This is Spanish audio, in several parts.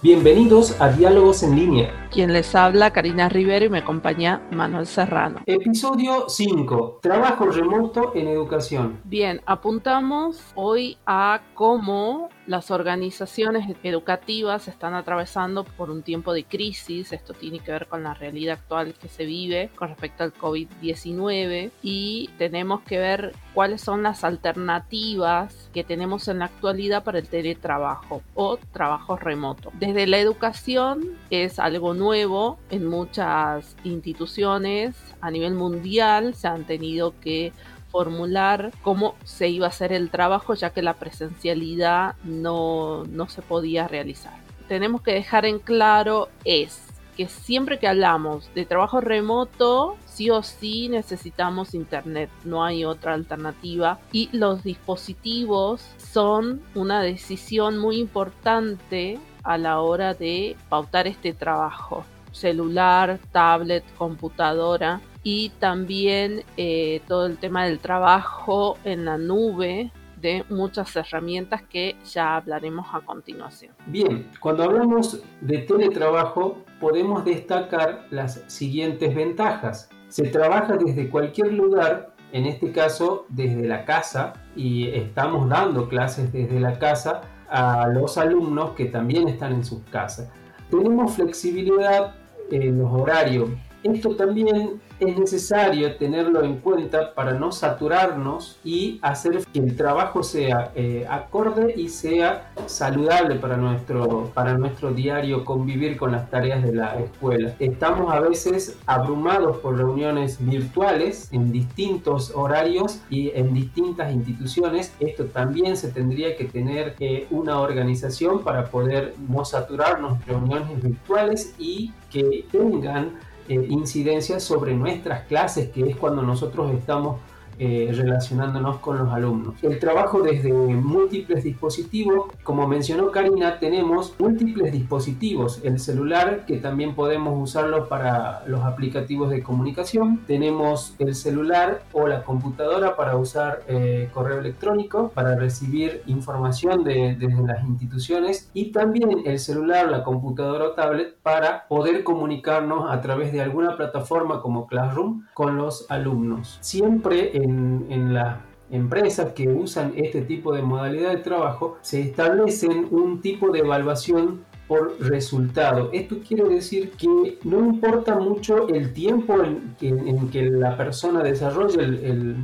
Bienvenidos a Diálogos en línea. Quien les habla, Karina Rivero y me acompaña Manuel Serrano. Episodio 5. Trabajo remoto en educación. Bien, apuntamos hoy a cómo las organizaciones educativas están atravesando por un tiempo de crisis. Esto tiene que ver con la realidad actual que se vive con respecto al COVID-19 y tenemos que ver cuáles son las alternativas que tenemos en la actualidad para el teletrabajo o trabajo remoto. Desde la educación es algo nuevo en muchas instituciones a nivel mundial se han tenido que formular cómo se iba a hacer el trabajo ya que la presencialidad no, no se podía realizar. Tenemos que dejar en claro es que siempre que hablamos de trabajo remoto, sí o sí necesitamos internet, no hay otra alternativa y los dispositivos son una decisión muy importante a la hora de pautar este trabajo. Celular, tablet, computadora y también eh, todo el tema del trabajo en la nube de muchas herramientas que ya hablaremos a continuación. Bien, cuando hablamos de teletrabajo podemos destacar las siguientes ventajas. Se trabaja desde cualquier lugar, en este caso desde la casa, y estamos dando clases desde la casa a los alumnos que también están en sus casas. Tenemos flexibilidad en los horarios. Esto también es necesario tenerlo en cuenta para no saturarnos y hacer que el trabajo sea eh, acorde y sea saludable para nuestro, para nuestro diario convivir con las tareas de la escuela. Estamos a veces abrumados por reuniones virtuales en distintos horarios y en distintas instituciones. Esto también se tendría que tener eh, una organización para poder no saturarnos reuniones virtuales y que tengan eh, incidencias sobre nuestras clases, que es cuando nosotros estamos eh, relacionándonos con los alumnos. El trabajo desde múltiples dispositivos, como mencionó Karina, tenemos múltiples dispositivos. El celular, que también podemos usarlo para los aplicativos de comunicación. Tenemos el celular o la computadora para usar eh, correo electrónico, para recibir información de, desde las instituciones. Y también el celular, la computadora o tablet para poder comunicarnos a través de alguna plataforma como Classroom con los alumnos. Siempre en, las empresas que usan este tipo de modalidad de trabajo se establecen un tipo de evaluación por resultado. Esto quiere decir que no importa mucho el tiempo en, que la persona desarrolle el,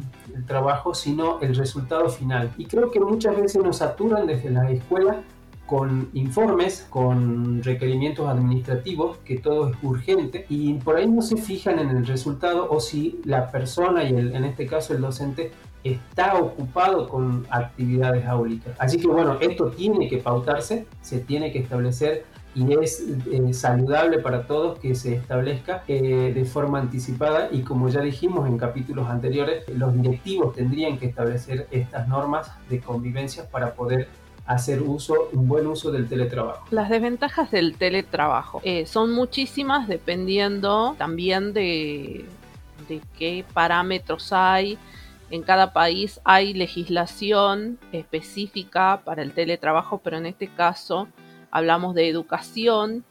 trabajo, sino el resultado final. Y creo que muchas veces nos saturan desde la escuela con informes, con requerimientos administrativos, que todo es urgente, y por ahí no se fijan en el resultado o si la persona, y en este caso el docente, está ocupado con actividades áulicas. Así que bueno, esto tiene que pautarse, se tiene que establecer y es eh, saludable para todos que se establezca eh, de forma anticipada y como ya dijimos en capítulos anteriores, los directivos tendrían que establecer estas normas de convivencia para poder hacer uso, un buen uso del teletrabajo. Las desventajas del teletrabajo eh, son muchísimas dependiendo también de, de qué parámetros hay. En cada país hay legislación específica para el teletrabajo, pero en este caso hablamos de educación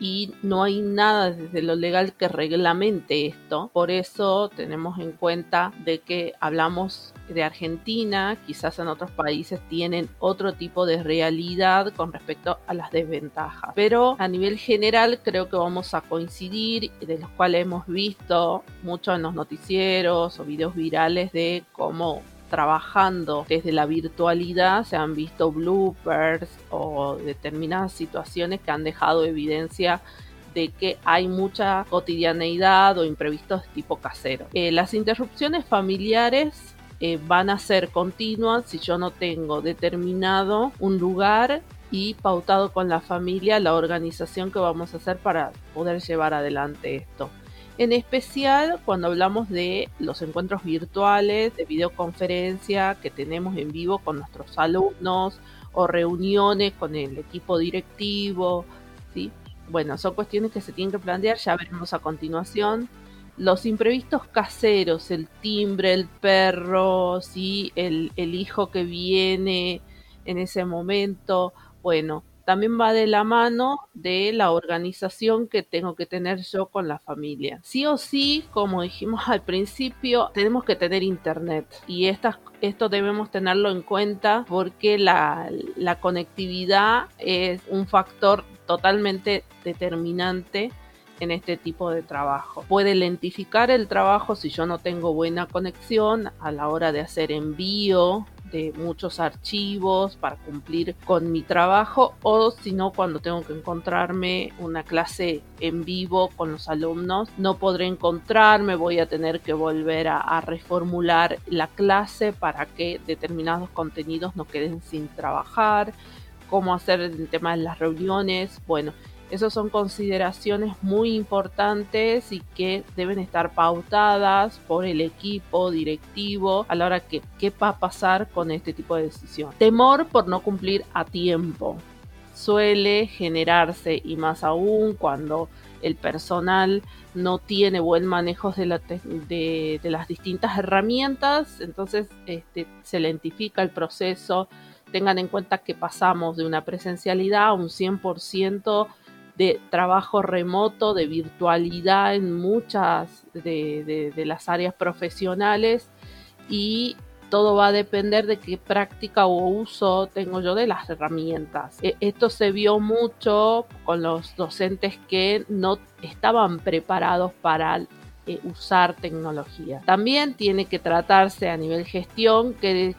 y no hay nada desde lo legal que reglamente esto. Por eso tenemos en cuenta de que hablamos de Argentina, quizás en otros países tienen otro tipo de realidad con respecto a las desventajas. Pero a nivel general creo que vamos a coincidir, de los cuales hemos visto mucho en los noticieros o videos virales de cómo trabajando desde la virtualidad se han visto bloopers o determinadas situaciones que han dejado evidencia de que hay mucha cotidianeidad o imprevistos de tipo casero. Eh, las interrupciones familiares eh, van a ser continuas si yo no tengo determinado un lugar y pautado con la familia la organización que vamos a hacer para poder llevar adelante esto. En especial cuando hablamos de los encuentros virtuales, de videoconferencia que tenemos en vivo con nuestros alumnos o reuniones con el equipo directivo, ¿sí? Bueno, son cuestiones que se tienen que plantear, ya veremos a continuación. Los imprevistos caseros, el timbre, el perro, ¿sí? el, el hijo que viene en ese momento, bueno, también va de la mano de la organización que tengo que tener yo con la familia. Sí o sí, como dijimos al principio, tenemos que tener internet y estas, esto debemos tenerlo en cuenta porque la, la conectividad es un factor totalmente determinante en este tipo de trabajo. Puede lentificar el trabajo si yo no tengo buena conexión a la hora de hacer envío de muchos archivos para cumplir con mi trabajo o si no cuando tengo que encontrarme una clase en vivo con los alumnos no podré encontrarme voy a tener que volver a, a reformular la clase para que determinados contenidos no queden sin trabajar cómo hacer el tema de las reuniones bueno esas son consideraciones muy importantes y que deben estar pautadas por el equipo directivo a la hora que qué va a pasar con este tipo de decisión. Temor por no cumplir a tiempo suele generarse y más aún cuando el personal no tiene buen manejo de, las distintas herramientas, entonces este, se lentifica el proceso. Tengan en cuenta que pasamos de una presencialidad a un 100% de trabajo remoto, de virtualidad en muchas de, las áreas profesionales y todo va a depender de qué práctica o uso tengo yo de las herramientas. E, esto se vio mucho con los docentes que no estaban preparados para eh, usar tecnología. También tiene que tratarse a nivel gestión qué,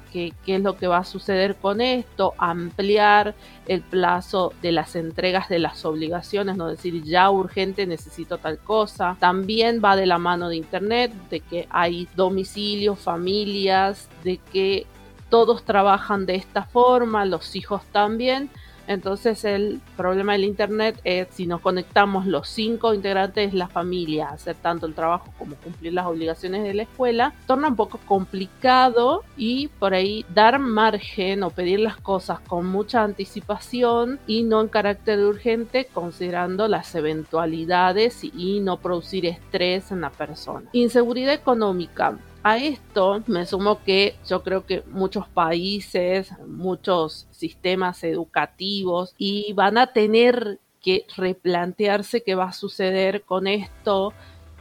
es lo que va a suceder con esto, ampliar el plazo de las entregas de las obligaciones, no decir ya urgente necesito tal cosa. También va de la mano de Internet, de que hay domicilios, familias, de que todos trabajan de esta forma, los hijos también entonces el problema del Internet es si nos conectamos los cinco integrantes de la familia a hacer tanto el trabajo como cumplir las obligaciones de la escuela, torna un poco complicado y por ahí dar margen o pedir las cosas con mucha anticipación y no en carácter urgente considerando las eventualidades y no producir estrés en la persona. Inseguridad económica. A esto me sumo que yo creo que muchos países, muchos sistemas educativos y van a tener que replantearse qué va a suceder con esto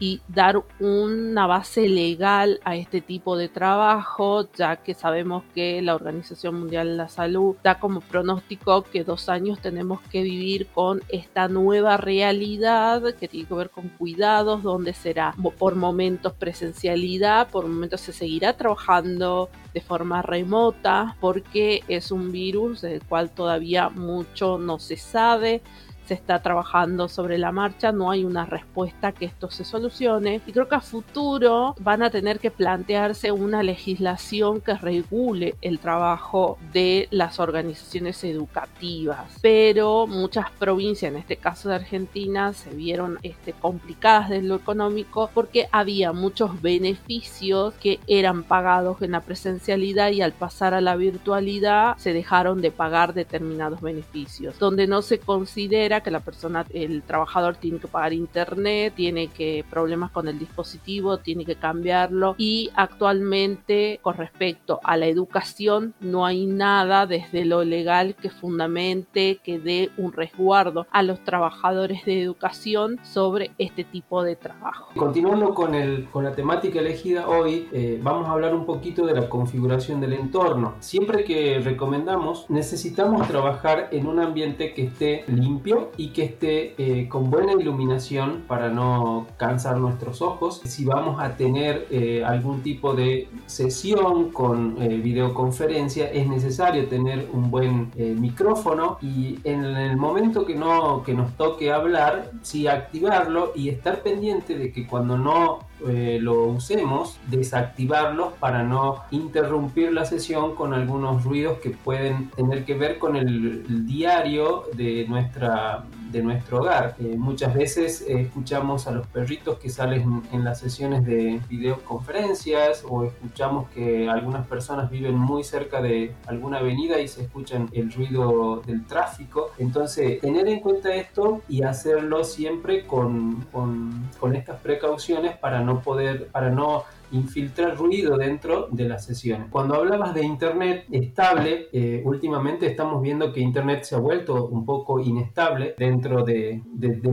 y dar una base legal a este tipo de trabajo, ya que sabemos que la Organización Mundial de la Salud da como pronóstico que dos años tenemos que vivir con esta nueva realidad que tiene que ver con cuidados, donde será por momentos presencialidad, por momentos se seguirá trabajando de forma remota, porque es un virus del cual todavía mucho no se sabe se está trabajando sobre la marcha, no hay una respuesta que esto se solucione y creo que a futuro van a tener que plantearse una legislación que regule el trabajo de las organizaciones educativas, pero muchas provincias, en este caso de Argentina, se vieron este, complicadas de lo económico porque había muchos beneficios que eran pagados en la presencialidad y al pasar a la virtualidad se dejaron de pagar determinados beneficios, donde no se considera que la persona, el trabajador tiene que pagar internet, tiene que problemas con el dispositivo, tiene que cambiarlo y actualmente con respecto a la educación no hay nada desde lo legal que fundamente, que dé un resguardo a los trabajadores de educación sobre este tipo de trabajo. Continuando con, el, con la temática elegida hoy, eh, vamos a hablar un poquito de la configuración del entorno. Siempre que recomendamos, necesitamos trabajar en un ambiente que esté limpio, y que esté eh, con buena iluminación para no cansar nuestros ojos. Si vamos a tener eh, algún tipo de sesión con eh, videoconferencia, es necesario tener un buen micrófono y en el momento que, no, que nos toque hablar, sí activarlo y estar pendiente de que cuando no eh, lo usemos, desactivarlos para no interrumpir la sesión con algunos ruidos que pueden tener que ver con el, diario de, nuestra, de nuestro hogar. Eh, muchas veces eh, escuchamos a los perritos que salen en las sesiones de videoconferencias o escuchamos que algunas personas viven muy cerca de alguna avenida y se escuchan el ruido del tráfico. Entonces, tener en cuenta esto y hacerlo siempre con, con, con estas precauciones para no poder, para no infiltrar ruido dentro de las sesiones. Cuando hablabas de Internet estable, eh, últimamente estamos viendo que Internet se ha vuelto un poco inestable dentro de,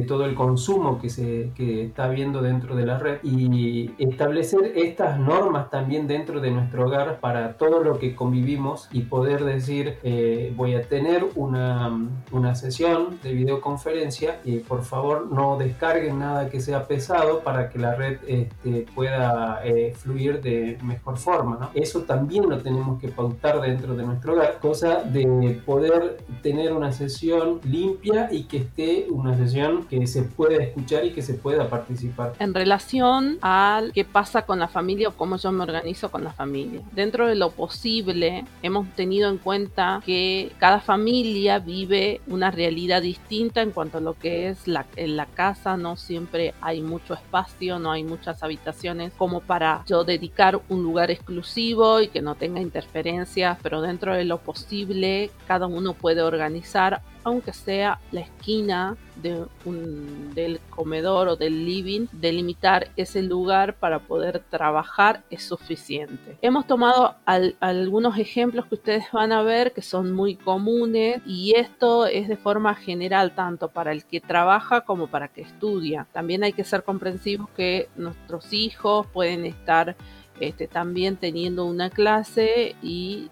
todo el consumo que se que está habiendo dentro de la red y establecer estas normas también dentro de nuestro hogar para todo lo que convivimos y poder decir eh, voy a tener una, una sesión de videoconferencia y por favor no descarguen nada que sea pesado para que la red este, pueda eh, fluir de mejor forma. Eso también lo tenemos que pautar dentro de nuestro hogar, cosa de poder tener una sesión limpia y que esté una sesión que se pueda escuchar y que se pueda participar. En relación al qué pasa con la familia o cómo yo me organizo con la familia. Dentro de lo posible, hemos tenido en cuenta que cada familia vive una realidad distinta en cuanto a lo que es la, en la casa, no siempre hay mucho espacio, no hay muchas habitaciones como para yo dedicar un lugar exclusivo y que no tenga interferencias, pero dentro de lo posible cada uno puede organizar aunque sea la esquina del comedor o del living, delimitar ese lugar para poder trabajar es suficiente. Hemos tomado algunos ejemplos que ustedes van a ver que son muy comunes y esto es de forma general tanto para el que trabaja como para el que estudia. También hay que ser comprensivos que nuestros hijos pueden estar este, también teniendo una clase y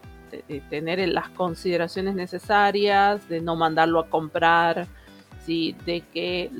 tener las consideraciones necesarias, de no mandarlo a comprar, ¿sí? de que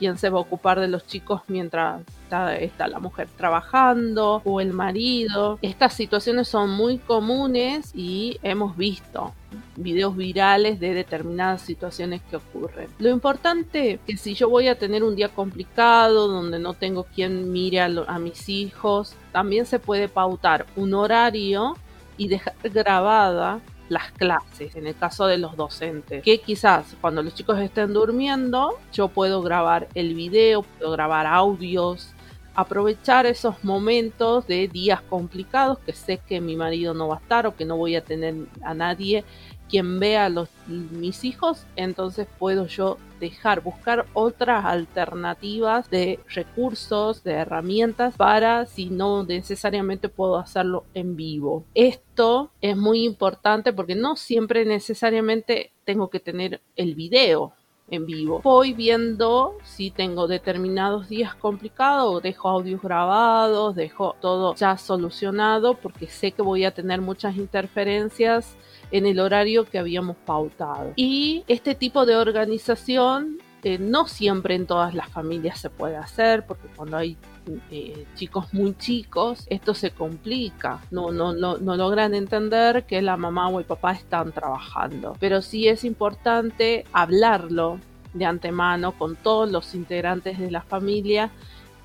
quién se va a ocupar de los chicos mientras está, está, la mujer trabajando o el marido. Estas situaciones son muy comunes y hemos visto videos virales de determinadas situaciones que ocurren. Lo importante es que si yo voy a tener un día complicado donde no tengo quien mire a, a mis hijos, también se puede pautar un horario y dejar grabada las clases, en el caso de los docentes, que quizás cuando los chicos estén durmiendo, yo puedo grabar el video, puedo grabar audios, aprovechar esos momentos de días complicados que sé que mi marido no va a estar o que no voy a tener a nadie quien vea los, mis hijos, entonces puedo yo dejar, buscar otras alternativas de recursos, de herramientas para si no necesariamente puedo hacerlo en vivo. Esto es muy importante porque no siempre necesariamente tengo que tener el video en vivo. Voy viendo si tengo determinados días complicados, dejo audios grabados, dejo todo ya solucionado porque sé que voy a tener muchas interferencias en el horario que habíamos pautado. Y este tipo de organización eh, no siempre en todas las familias se puede hacer, porque cuando hay eh, chicos muy chicos, esto se complica. No, no, no, no logran entender que la mamá o el papá están trabajando. Pero sí es importante hablarlo de antemano con todos los integrantes de la familia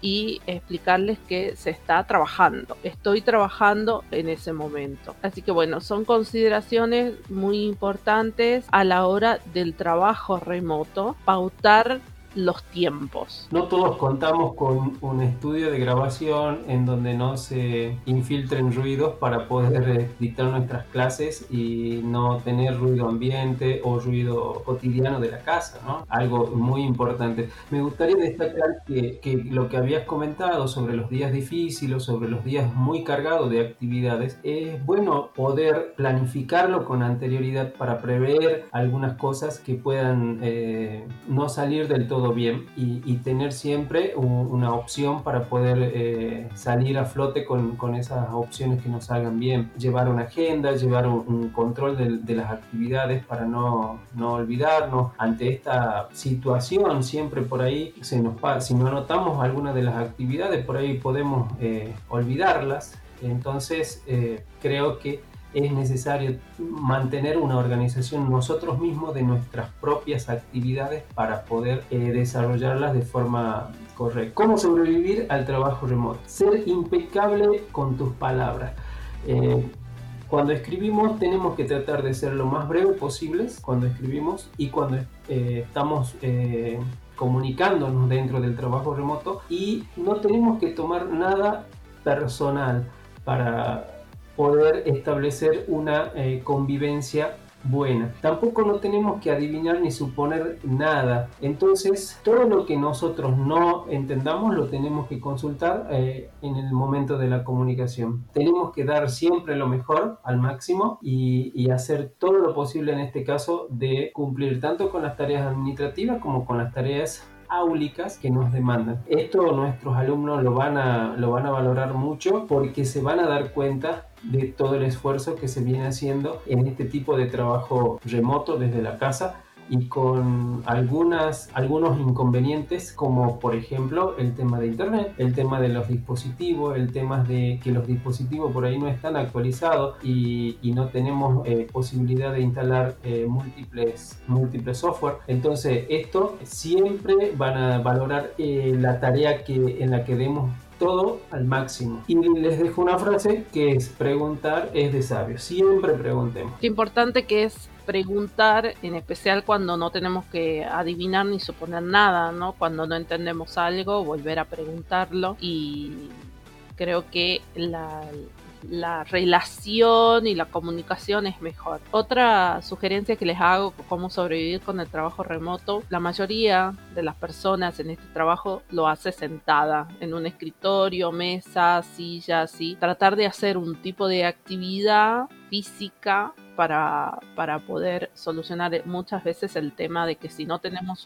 y explicarles que se está trabajando. Estoy trabajando en ese momento. Así que bueno, son consideraciones muy importantes a la hora del trabajo remoto. Pautar los tiempos. No todos contamos con un estudio de grabación en donde no se infiltren ruidos para poder dictar nuestras clases y no tener ruido ambiente o ruido cotidiano de la casa, ¿no? Algo muy importante. Me gustaría destacar que, que lo que habías comentado sobre los días difíciles, sobre los días muy cargados de actividades, es bueno poder planificarlo con anterioridad para prever algunas cosas que puedan eh, no salir del todo bien y, tener siempre una opción para poder eh, salir a flote con, con, esas opciones que nos salgan bien. Llevar una agenda, llevar un, control de, de, las actividades para no, no, olvidarnos. Ante esta situación, siempre por ahí, se nos, si no anotamos alguna de las actividades, por ahí podemos eh, olvidarlas. Entonces, eh, creo que es necesario mantener una organización nosotros mismos de nuestras propias actividades para poder eh, desarrollarlas de forma correcta. ¿Cómo sobrevivir al trabajo remoto? Ser impecable con tus palabras. Eh, cuando escribimos tenemos que tratar de ser lo más breve posible cuando escribimos y cuando eh, estamos comunicándonos dentro del trabajo remoto y no tenemos que tomar nada personal para poder establecer una eh, convivencia buena. Tampoco no tenemos que adivinar ni suponer nada. Entonces, todo lo que nosotros no entendamos lo tenemos que consultar eh, en el momento de la comunicación. Tenemos que dar siempre lo mejor al máximo y, y hacer todo lo posible en este caso de cumplir tanto con las tareas administrativas como con las tareas áulicas que nos demandan. Esto nuestros alumnos lo van, a, lo van a valorar mucho porque se van a dar cuenta de todo el esfuerzo que se viene haciendo en este tipo de trabajo remoto desde la casa y con algunas, algunos inconvenientes como por ejemplo el tema de internet, el tema de los dispositivos, el tema de que los dispositivos por ahí no están actualizados y, no tenemos eh, posibilidad de instalar eh, múltiples, múltiples software. Entonces esto siempre van a valorar eh, la tarea que, en la que demos todo al máximo. Y les dejo una frase que es preguntar es de sabio. Siempre preguntemos. Qué importante que es preguntar, en especial cuando no tenemos que adivinar ni suponer nada, ¿no? Cuando no entendemos algo, volver a preguntarlo y creo que la, la relación y la comunicación es mejor. Otra sugerencia que les hago, cómo sobrevivir con el trabajo remoto, la mayoría de las personas en este trabajo lo hace sentada en un escritorio, mesa, silla, así. Tratar de hacer un tipo de actividad física para, para poder solucionar muchas veces el tema de que si no tenemos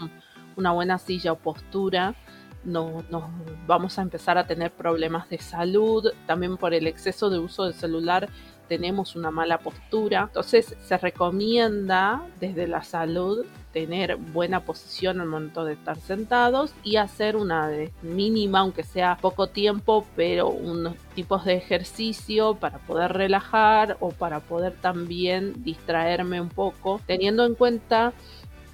una buena silla o postura, no, nos vamos a empezar a tener problemas de salud, también por el exceso de uso del celular tenemos una mala postura. Entonces se recomienda desde la salud tener buena posición al momento de estar sentados y hacer una mínima, aunque sea poco tiempo, pero unos tipos de ejercicio para poder relajar o para poder también distraerme un poco, teniendo en cuenta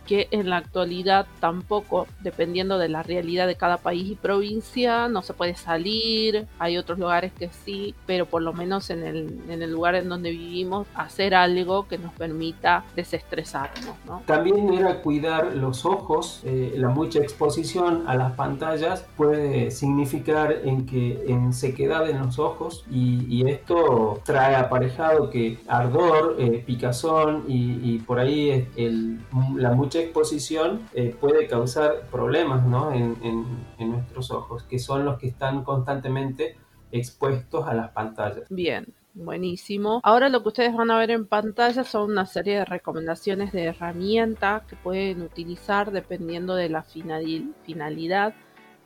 que en la actualidad tampoco, dependiendo de la realidad de cada país y provincia, no se puede salir, hay otros lugares que sí, pero por lo menos en el, en el lugar en donde vivimos, hacer algo que nos permita desestresarnos. ¿no? También era cuidar los ojos, eh, la mucha exposición a las pantallas puede significar en que en sequedad en los ojos y, y esto trae aparejado que ardor, eh, picazón y, y, por ahí el, la mucha exposición eh, puede causar problemas ¿no? en, en, nuestros ojos, que son los que están constantemente expuestos a las pantallas. Bien, Buenísimo. Ahora lo que ustedes van a ver en pantalla son una serie de recomendaciones de herramientas que pueden utilizar dependiendo de la finalidad.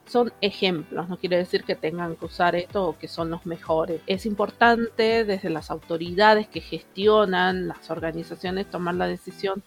Son ejemplos, no quiere decir que tengan que usar esto o que son los mejores. Es importante desde las autoridades que gestionan las organizaciones tomar la decisión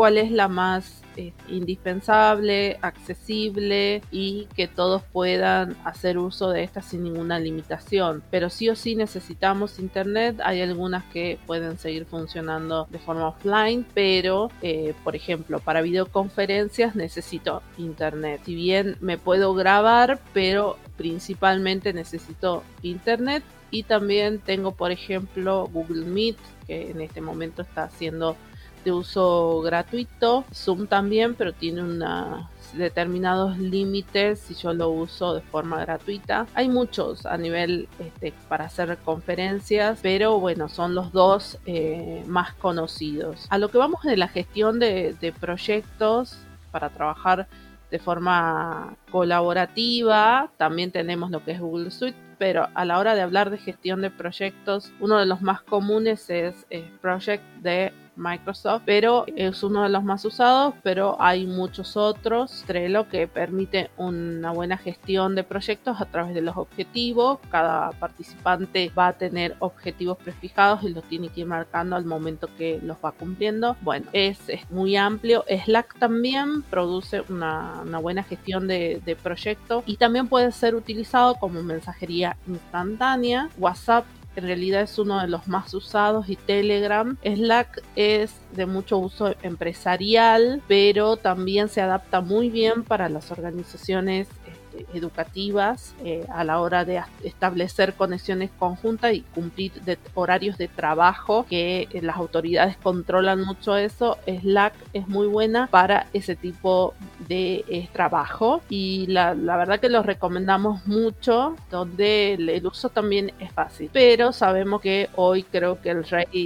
cuál es la más eh, indispensable, accesible y que todos puedan hacer uso de esta sin ninguna limitación. Pero sí o sí necesitamos internet. Hay algunas que pueden seguir funcionando de forma offline, pero eh, por ejemplo para videoconferencias necesito internet. Si bien me puedo grabar, pero principalmente necesito internet y también tengo por ejemplo Google Meet que en este momento está haciendo de uso gratuito. Zoom también, pero tiene unos determinados límites si yo lo uso de forma gratuita. Hay muchos a nivel este, para hacer conferencias, pero bueno, son los dos eh, más conocidos. A lo que vamos de la gestión de, proyectos para trabajar de forma colaborativa, también tenemos lo que es Google Suite, pero a la hora de hablar de gestión de proyectos, uno de los más comunes es, es Project de Microsoft, pero es uno de los más usados, pero hay muchos otros. Trello que permite una buena gestión de proyectos a través de los objetivos. Cada participante va a tener objetivos prefijados y los tiene que ir marcando al momento que los va cumpliendo. Bueno, es, muy amplio. Slack también produce una, buena gestión de, de proyectos y también puede ser utilizado como mensajería instantánea. WhatsApp en realidad es uno de los más usados y Telegram. Slack es de mucho uso empresarial, pero también se adapta muy bien para las organizaciones educativas eh, a la hora de establecer conexiones conjuntas y cumplir horarios de trabajo que eh, las autoridades controlan mucho eso. Slack es muy buena para ese tipo de trabajo y la, verdad que lo recomendamos mucho donde el, uso también es fácil. Pero sabemos que hoy creo que el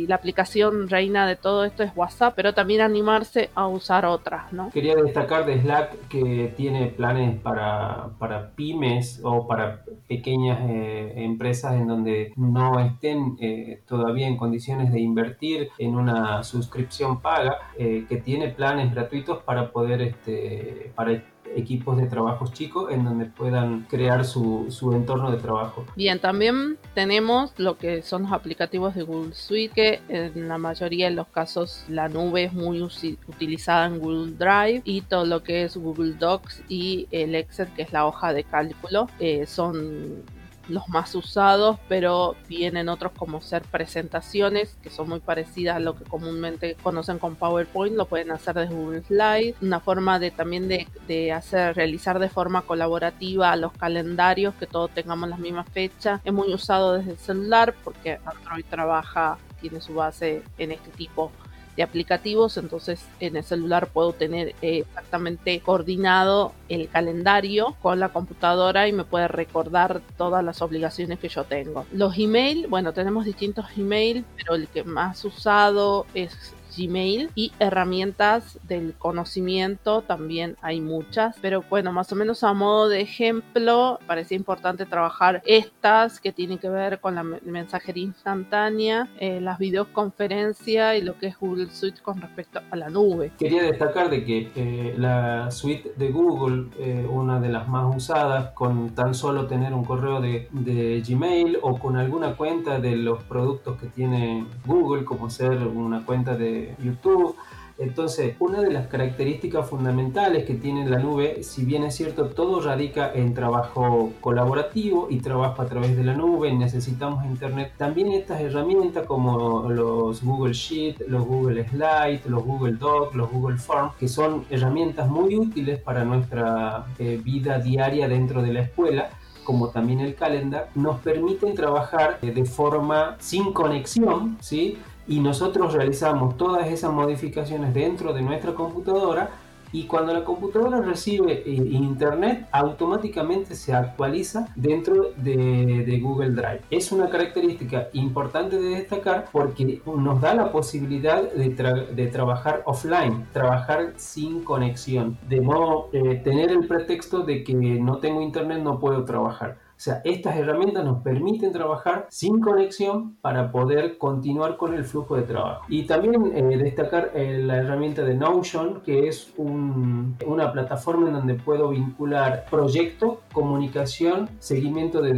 la aplicación reina de todo esto es WhatsApp, pero también animarse a usar otras, ¿no? Quería destacar de Slack que tiene planes para pymes o para pequeñas eh, empresas en donde no estén eh, todavía en condiciones de invertir en una suscripción paga, eh, que tiene planes gratuitos para poder este, para equipos de trabajos chicos en donde puedan crear su, su, entorno de trabajo. Bien, también tenemos lo que son los aplicativos de Google Suite, que en la mayoría de los casos la nube es muy utilizada en Google Drive y todo lo que es Google Docs y el Excel, que es la hoja de cálculo, eh, son los más usados, pero vienen otros como ser presentaciones, que son muy parecidas a lo que comúnmente conocen con PowerPoint, lo pueden hacer desde Google Slide, una forma de también de, hacer, realizar de forma colaborativa los calendarios, que todos tengamos las mismas fechas, es muy usado desde el celular porque Android trabaja, tiene su base en este tipo de aplicativos, entonces en el celular puedo tener eh, exactamente coordinado el calendario con la computadora y me puede recordar todas las obligaciones que yo tengo. Los email, bueno, tenemos distintos email, pero el que más usado es Gmail y herramientas del conocimiento también hay muchas, pero bueno, más o menos a modo de ejemplo, parecía importante trabajar estas que tienen que ver con la mensajería instantánea, eh, las videoconferencias y lo que es Google Suite con respecto a la nube. Quería destacar de que eh, la suite de Google, eh, una de las más usadas, con tan solo tener un correo de, de Gmail o con alguna cuenta de los productos que tiene Google, como ser una cuenta de YouTube. Entonces, una de las características fundamentales que tiene la nube, si bien es cierto, todo radica en trabajo colaborativo y trabajo a través de la nube, necesitamos Internet. También estas herramientas como los Google Sheet, los Google Slide, los Google Docs, los Google Forms, que son herramientas muy útiles para nuestra eh, vida diaria dentro de la escuela como también el calendar, nos permiten trabajar eh, de forma sin conexión, ¿sí? Y nosotros realizamos todas esas modificaciones dentro de nuestra computadora y cuando la computadora recibe eh, internet automáticamente se actualiza dentro de, Google Drive. Es una característica importante de destacar porque nos da la posibilidad de, trabajar offline, trabajar sin conexión, de no eh, tener el pretexto de que no tengo internet no puedo trabajar. O sea, estas herramientas nos permiten trabajar sin conexión para poder continuar con el flujo de trabajo. Y también eh, destacar eh, la herramienta de Notion, que es una plataforma en donde puedo vincular proyecto, comunicación, seguimiento de,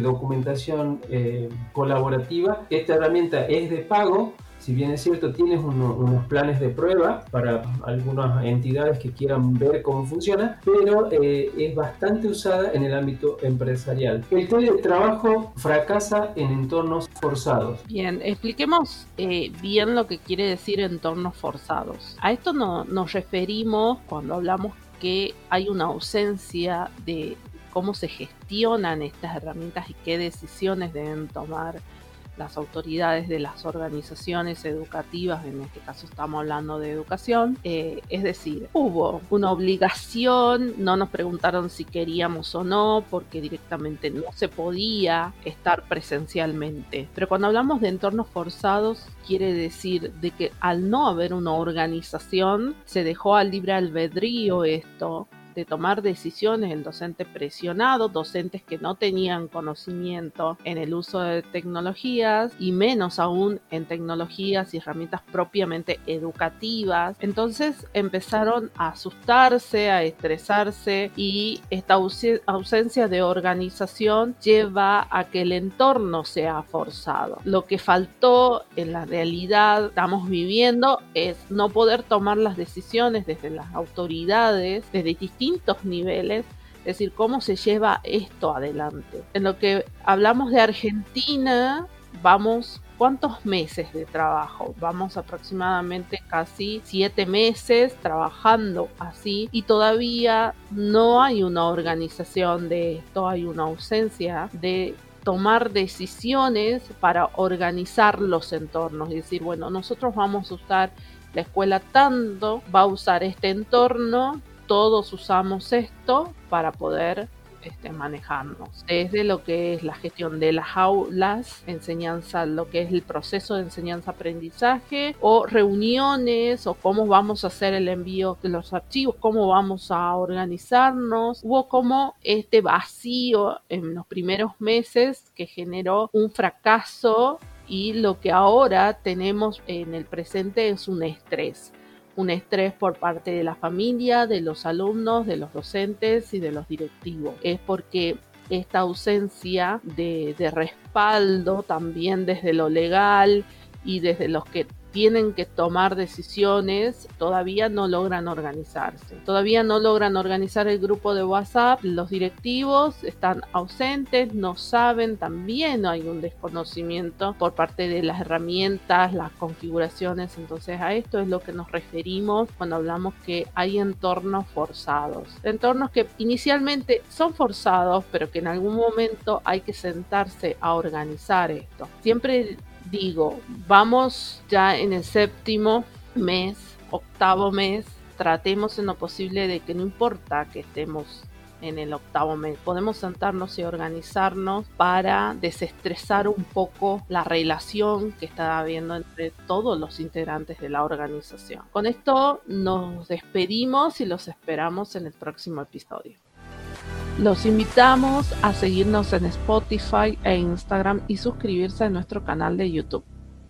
documentación eh, colaborativa. Esta herramienta es de pago si bien es cierto, tienes unos planes de prueba para algunas entidades que quieran ver cómo funciona, pero eh, es bastante usada en el ámbito empresarial. El teletrabajo fracasa en entornos forzados. Bien, expliquemos eh, bien lo que quiere decir entornos forzados. A esto no, nos referimos cuando hablamos que hay una ausencia de cómo se gestionan estas herramientas y qué decisiones deben tomar las autoridades de las organizaciones educativas, en este caso estamos hablando de educación, eh, es decir, hubo una obligación, no nos preguntaron si queríamos o no, porque directamente no se podía estar presencialmente. Pero cuando hablamos de entornos forzados, quiere decir de que al no haber una organización, se dejó al libre albedrío esto, de tomar decisiones, el docente presionado, docentes que no tenían conocimiento en el uso de tecnologías y menos aún en tecnologías y herramientas propiamente educativas. Entonces empezaron a asustarse, a estresarse y esta ausencia de organización lleva a que el entorno sea forzado. Lo que faltó en la realidad estamos viviendo es no poder tomar las decisiones desde las autoridades, desde distintos niveles, es decir, cómo se lleva esto adelante. En lo que hablamos de Argentina, vamos ¿cuántos meses de trabajo? Vamos aproximadamente casi siete meses trabajando así y todavía no hay una organización de esto, hay una ausencia de tomar decisiones para organizar los entornos y decir, bueno, nosotros vamos a usar la escuela tanto, va a usar este entorno, todos usamos esto para poder este, manejarnos. Desde lo que es la gestión de las aulas, enseñanza, lo que es el proceso de enseñanza-aprendizaje, o reuniones, o cómo vamos a hacer el envío de los archivos, cómo vamos a organizarnos. Hubo como este vacío en los primeros meses que generó un fracaso y lo que ahora tenemos en el presente es un estrés un estrés por parte de la familia, de los alumnos, de los docentes y de los directivos. Es porque esta ausencia de, de respaldo también desde lo legal y desde los que tienen que tomar decisiones, todavía no logran organizarse. Todavía no logran organizar el grupo de WhatsApp. Los directivos están ausentes, no saben, también hay un desconocimiento por parte de las herramientas, las configuraciones. Entonces a esto es lo que nos referimos cuando hablamos que hay entornos forzados. Entornos que inicialmente son forzados, pero que en algún momento hay que sentarse a organizar esto. Siempre digo, vamos ya en el séptimo mes, octavo mes, tratemos en lo posible de que no importa que estemos en el octavo mes. Podemos sentarnos y organizarnos para desestresar un poco la relación que está habiendo entre todos los integrantes de la organización. Con esto nos despedimos y los esperamos en el próximo episodio. Los invitamos a seguirnos en Spotify e Instagram y suscribirse a nuestro canal de YouTube.